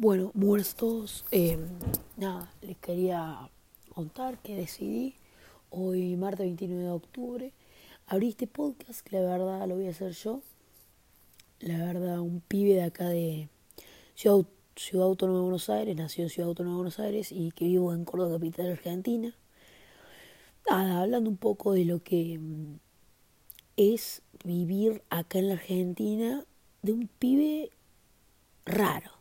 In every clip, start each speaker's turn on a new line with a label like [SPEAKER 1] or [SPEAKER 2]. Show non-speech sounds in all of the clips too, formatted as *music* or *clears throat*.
[SPEAKER 1] Bueno, muertos, eh, nada, les quería contar que decidí hoy, martes 29 de octubre, abrir este podcast, que la verdad lo voy a hacer yo. La verdad, un pibe de acá de Ciudad, Ciudad Autónoma de Buenos Aires, nació en Ciudad Autónoma de Buenos Aires y que vivo en Córdoba, capital Argentina. Nada, hablando un poco de lo que mm, es vivir acá en la Argentina de un pibe raro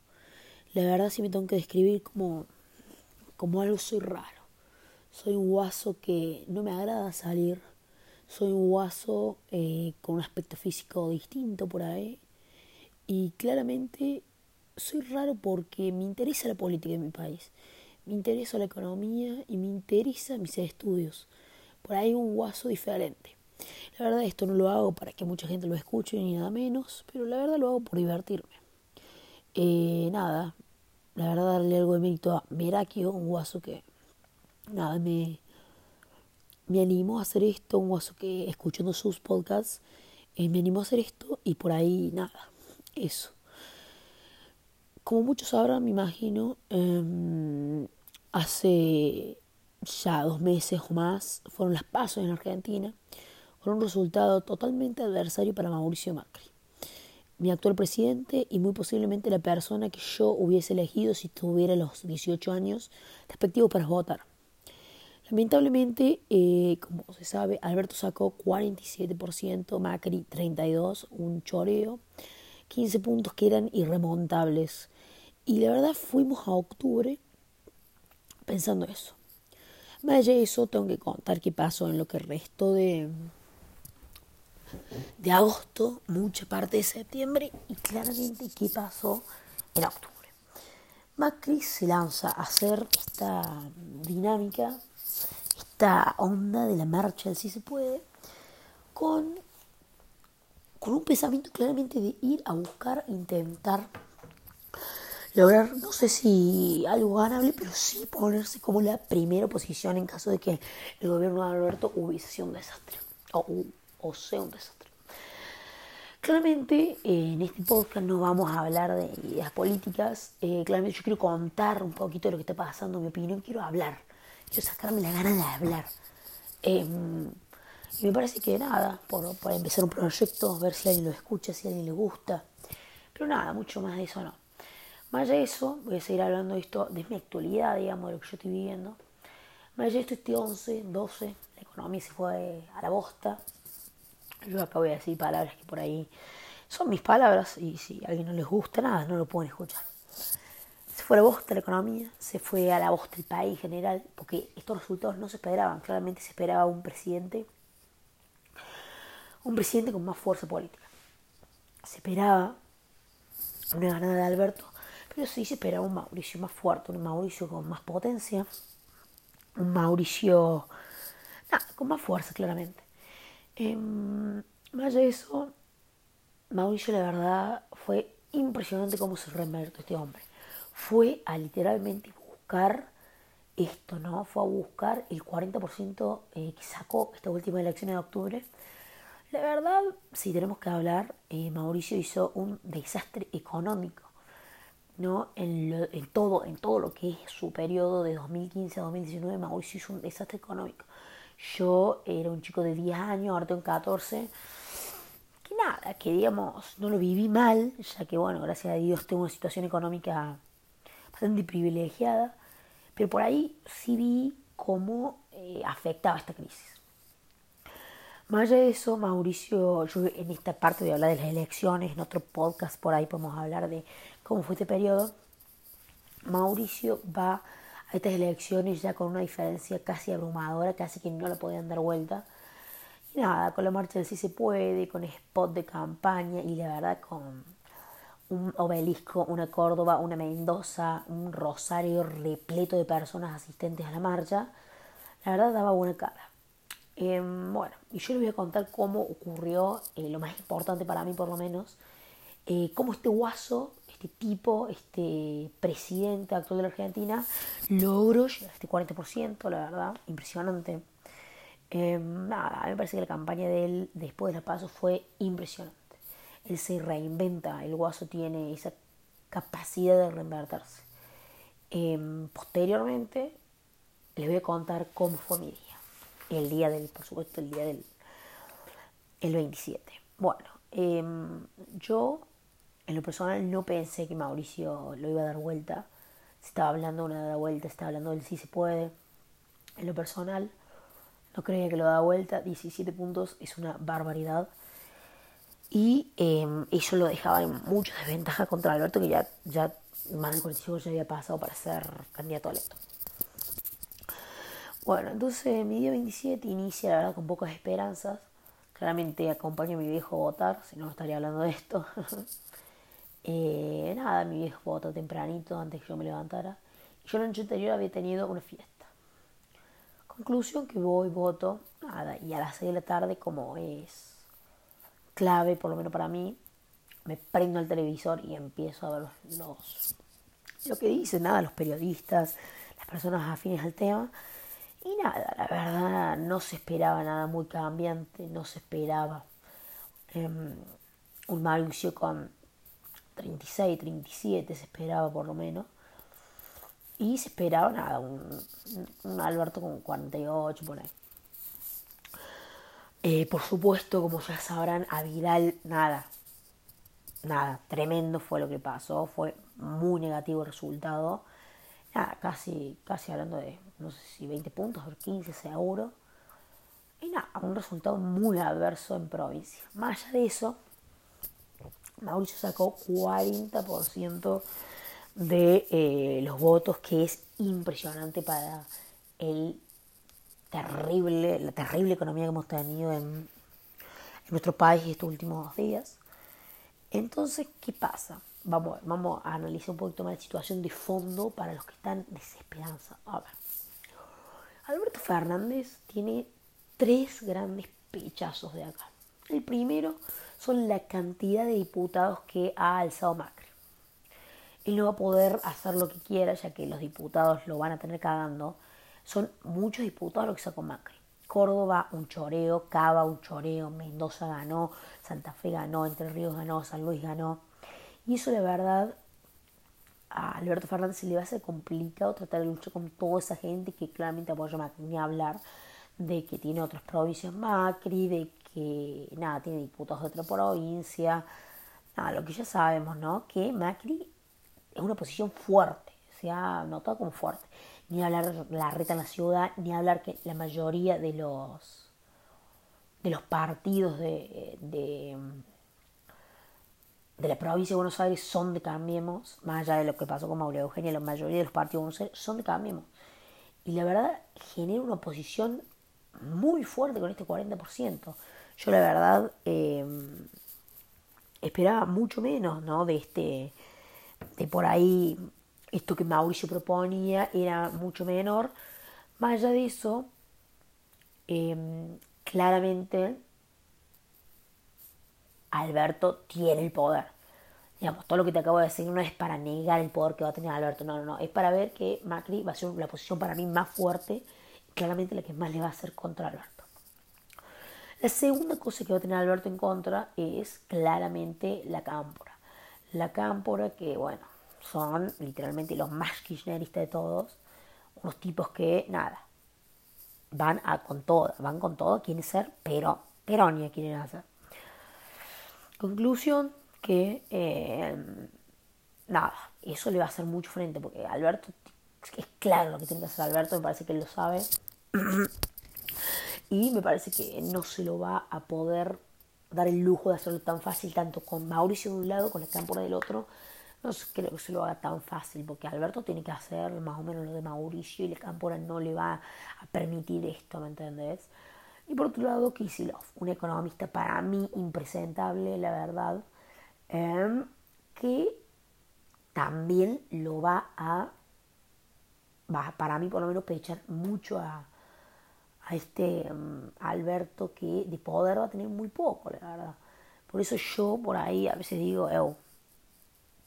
[SPEAKER 1] la verdad si me tengo que describir como, como algo soy raro. Soy un guaso que no me agrada salir. Soy un guaso eh, con un aspecto físico distinto por ahí. Y claramente soy raro porque me interesa la política de mi país. Me interesa la economía y me interesa mis estudios. Por ahí un guaso diferente. La verdad esto no lo hago para que mucha gente lo escuche ni nada menos, pero la verdad lo hago por divertirme. Eh, nada, la verdad darle algo de mérito a Merakio, un guaso que nada me, me animó a hacer esto, un guaso que escuchando sus podcasts eh, me animó a hacer esto y por ahí nada, eso. Como muchos sabrán, me imagino, em, hace ya dos meses o más fueron las pasos en Argentina, con un resultado totalmente adversario para Mauricio Macri mi actual presidente y muy posiblemente la persona que yo hubiese elegido si tuviera los 18 años respectivos para votar. Lamentablemente, eh, como se sabe, Alberto sacó 47%, Macri 32%, un choreo, 15 puntos que eran irremontables. Y la verdad fuimos a octubre pensando eso. Más allá de eso, tengo que contar qué pasó en lo que restó de, de agosto, mucha parte de septiembre y claramente qué pasó en octubre. Macri se lanza a hacer esta dinámica, esta onda de la marcha del si se puede, con, con un pensamiento claramente de ir a buscar, intentar lograr, no sé si algo ganable, pero sí ponerse como la primera posición en caso de que el gobierno de Alberto hubiese sido un desastre. O o sea un desastre. Claramente en este podcast no vamos a hablar de ideas políticas, eh, claramente yo quiero contar un poquito de lo que está pasando, mi opinión, quiero hablar, quiero sacarme la gana de hablar. Em, y me parece que nada, por, por empezar un proyecto, ver si alguien lo escucha, si a alguien le gusta, pero nada, mucho más de eso no. Más allá de eso, voy a seguir hablando de esto, de mi actualidad, digamos, de lo que yo estoy viviendo. Más allá de esto, este 11, 12, la economía se fue a la bosta, yo acá voy a decir palabras que por ahí son mis palabras y si a alguien no les gusta nada, no lo pueden escuchar. Se fue a la bosta la economía, se fue a la bosta el país en general, porque estos resultados no se esperaban. Claramente se esperaba un presidente, un presidente con más fuerza política. Se esperaba una ganada de Alberto, pero sí se esperaba un Mauricio más fuerte, un Mauricio con más potencia, un Mauricio con más fuerza claramente. Eh, más de eso, Mauricio la verdad fue impresionante cómo se reinvertió este hombre. Fue a literalmente buscar esto, ¿no? Fue a buscar el 40% eh, que sacó esta última elección de octubre. La verdad, si tenemos que hablar, eh, Mauricio hizo un desastre económico, ¿no? En, en, todo, en todo lo que es su periodo de 2015 a 2019, Mauricio hizo un desastre económico. Yo era un chico de 10 años, ahora tengo 14. Que nada, que digamos, no lo viví mal, ya que bueno, gracias a Dios tengo una situación económica bastante privilegiada. Pero por ahí sí vi cómo eh, afectaba esta crisis. Más allá de eso, Mauricio, yo en esta parte de hablar de las elecciones, en otro podcast por ahí podemos hablar de cómo fue este periodo. Mauricio va a estas elecciones ya con una diferencia casi abrumadora, casi que no la podían dar vuelta. Y nada, con la marcha del sí se puede, con spot de campaña y la verdad con un obelisco, una Córdoba, una Mendoza, un Rosario repleto de personas asistentes a la marcha, la verdad daba buena cara. Em, bueno, y yo les voy a contar cómo ocurrió, eh, lo más importante para mí por lo menos, eh, cómo este guaso este tipo, este presidente actual de la Argentina, logró llegar a este 40%, la verdad, impresionante. Em, nada, a mí me parece que la campaña de él después de la paso fue impresionante. Él se reinventa, el guaso tiene esa capacidad de reinvertirse. Em, posteriormente les voy a contar cómo fue mi día. El día del, por supuesto, el día del el 27. Bueno, em, yo en lo personal no pensé que Mauricio lo iba a dar vuelta. Se estaba hablando de una vuelta, se estaba hablando del sí se puede. En lo personal, no creía que lo da vuelta. 17 puntos es una barbaridad. Y eh, eso lo dejaba en mucha desventaja contra Alberto, que ya, ya más de 45 ya había pasado para ser candidato a electo. Bueno, entonces mi día 27 inicia, la verdad, con pocas esperanzas. Claramente acompaño a mi viejo a votar, si no estaría hablando de esto. *laughs* eh, nada, mi viejo votó tempranito antes que yo me levantara. Yo la noche anterior había tenido una fiesta. Conclusión que voy, voto, nada, y a las 6 de la tarde, como es clave, por lo menos para mí, me prendo el televisor y empiezo a ver los, lo que dicen, nada, los periodistas, las personas afines al tema. Y nada, la verdad no se esperaba nada muy cambiante, no se esperaba em, un Mauricio con 36, 37, se esperaba por lo menos. Y se esperaba nada, un, Alberto con 48, por ahí. Eh, por supuesto, como ya sabrán, a Vidal nada. Nada, tremendo fue lo que pasó. Fue muy negativo el resultado. Nada, casi, casi hablando de, no sé si 20 puntos, 15 seguro. Y nada, un resultado muy adverso en provincia. Más allá de eso, Mauricio sacó 40% de eh, los votos, que es impresionante para el terrible, la terrible economía que hemos tenido en, nuestro país estos últimos días. Entonces, ¿qué pasa? Vamos, vamos a analizar un poquito más la situación de fondo para los que están desesperanza. A ver, Alberto Fernández tiene tres grandes pechazos de acá. El primero son la cantidad de diputados que ha alzado Macri. Él no va a poder hacer lo que quiera, ya que los diputados lo van a tener cagando son muchos diputados lo que sacó Macri. Córdoba un choreo, Cava un choreo, Mendoza ganó, Santa Fe ganó, Entre Ríos ganó, San Luis ganó. Y eso de verdad a Alberto Fernández se le va a hacer complicado tratar de luchar con toda esa gente que claramente apoya a Macri, ni hablar de que tiene otras provincias Macri, de que nada, tiene diputados de otra provincia, nada, lo que ya sabemos, ¿no? Que Macri es una posición fuerte, se ha notado como fuerte ni hablar de la reta en la ciudad, ni hablar que la mayoría de los de los partidos de, de, la provincia de Buenos Aires son de Cambiemos, más allá de lo que pasó con María Eugenia, la mayoría de los partidos de Buenos Aires son de Cambiemos. Y la verdad genera una oposición muy fuerte con este 40%. Yo la verdad em, esperaba mucho menos, ¿no? De este, de por ahí esto que Mauricio proponía era mucho menor. Más allá de eso, em, claramente Alberto tiene el poder. Digamos, todo lo que te acabo de decir no es para negar el poder que va a tener Alberto, no, no, no, es para ver que Macri va a ser la posición para mí más fuerte claramente la que más le va a hacer contra Alberto. La segunda cosa que va a tener Alberto en contra es claramente la cámpora. La cámpora que, bueno, son literalmente los más kirchneristas de todos, unos tipos que, nada, van a con todo, van con todo, quieren ser, pero Peronia quieren hacer. Conclusión que, eh, nada, eso le va a hacer mucho frente, porque Alberto, es claro lo que tiene que hacer Alberto, me parece que él lo sabe. *clears throat* y me parece que no se lo va a poder dar el lujo de hacerlo tan fácil, tanto con Mauricio de un lado, con el campo del otro, no creo que se lo haga tan fácil, porque Alberto tiene que hacer más o menos lo de Mauricio y el Cámpora no le va a permitir esto, ¿me entendés? Y por otro lado, Kisilov, un economista para mí impresentable, la verdad, em, que también lo va a, para mí por lo menos, pechar mucho a, a este em, Alberto que de poder va a tener muy poco, la verdad. Por eso yo por ahí a veces digo,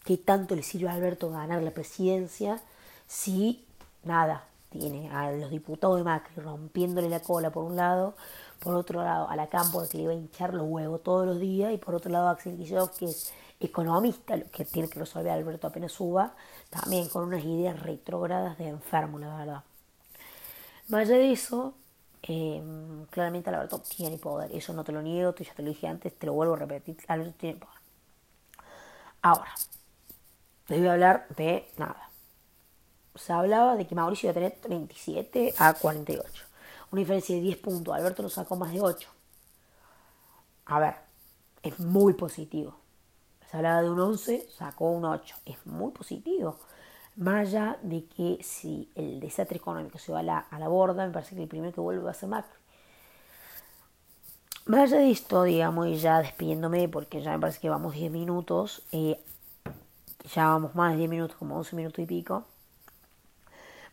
[SPEAKER 1] ¿Qué tanto le sirve a Alberto ganar la presidencia si nada, tiene a los diputados de Macri rompiéndole la cola por un lado, Por otro lado, a la Campo, que le iba a hinchar los huevos todos los días. Y por otro lado, Axel Guillot, que es economista, lo que tiene que resolver Alberto apenas suba, también con unas ideas retrógradas de enfermo, la verdad. Más allá de eso, em, claramente Alberto tiene poder, eso no te lo niego, ya te lo dije antes, te lo vuelvo a repetir, Alberto tiene poder. Ahora, les voy a hablar de nada. Se hablaba de que Mauricio iba a tener 37 a 48. Una diferencia de 10 puntos. Alberto lo sacó más de 8. A ver, es muy positivo. Se hablaba de un 11, sacó un 8. Es muy positivo. Más allá de que si el desastre económico se va a la, a la borda, me parece que el primero que vuelve va a ser Macri. Más allá de esto, digamos, y ya despidiéndome, porque ya me parece que vamos 10 minutos, eh, ya vamos más de 10 minutos, como 11 minutos y pico,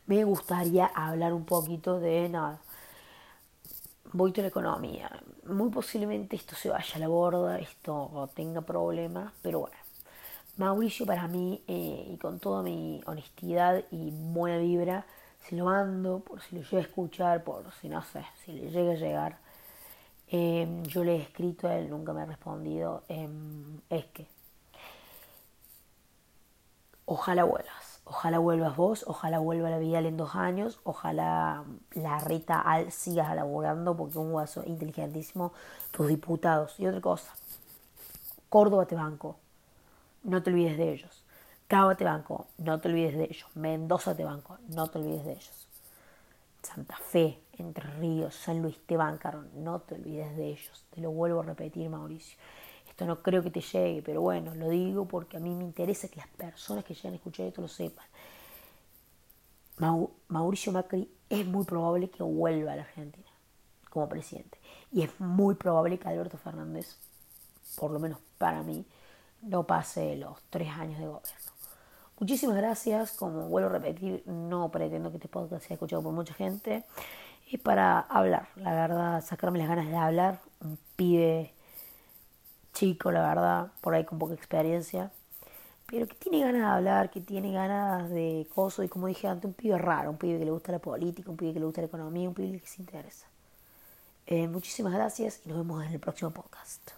[SPEAKER 1] me gustaría hablar un poquito de nada. Voy a la economía. Muy posiblemente esto se vaya a la borda, esto tenga problemas, pero bueno. Mauricio para mí, eh, y con toda mi honestidad y buena vibra, se lo mando, por si lo llega a escuchar, por si no sé, si le llega a llegar. Eh, yo le he escrito a él, nunca me ha respondido. Eh, es que ojalá vuelvas. Ojalá vuelvas vos, ojalá vuelva la Vidal en dos años, ojalá la Rita Al sigas elaborando porque un guaso inteligentísimo, tus diputados. Y otra cosa, Córdoba te banco, no te olvides de ellos. Cava te banco, no te olvides de ellos. Mendoza te banco, no te olvides de ellos. Santa Fe, Entre Ríos, San Luis te bancaron, no te olvides de ellos. Te lo vuelvo a repetir, Mauricio. Esto no creo que te llegue, pero bueno, lo digo porque a mí me interesa que las personas que llegan a escuchar esto lo sepan. Mauricio Macri es muy probable que vuelva a la Argentina como presidente. Y es muy probable que Alberto Fernández, por lo menos para mí, no pase los tres años de gobierno. Muchísimas gracias. Como vuelvo a repetir, no pretendo que este podcast sea escuchado por mucha gente. Es para hablar, la verdad, sacarme las ganas de hablar. Un pibe chico, la verdad, por ahí con poca experiencia, pero que tiene ganas de hablar, que tiene ganas de cosas, y como dije antes, un pibe raro, un pibe que le gusta la política, un pibe que le gusta la economía, un pibe que se interesa. Eh, muchísimas gracias y nos vemos en el próximo podcast.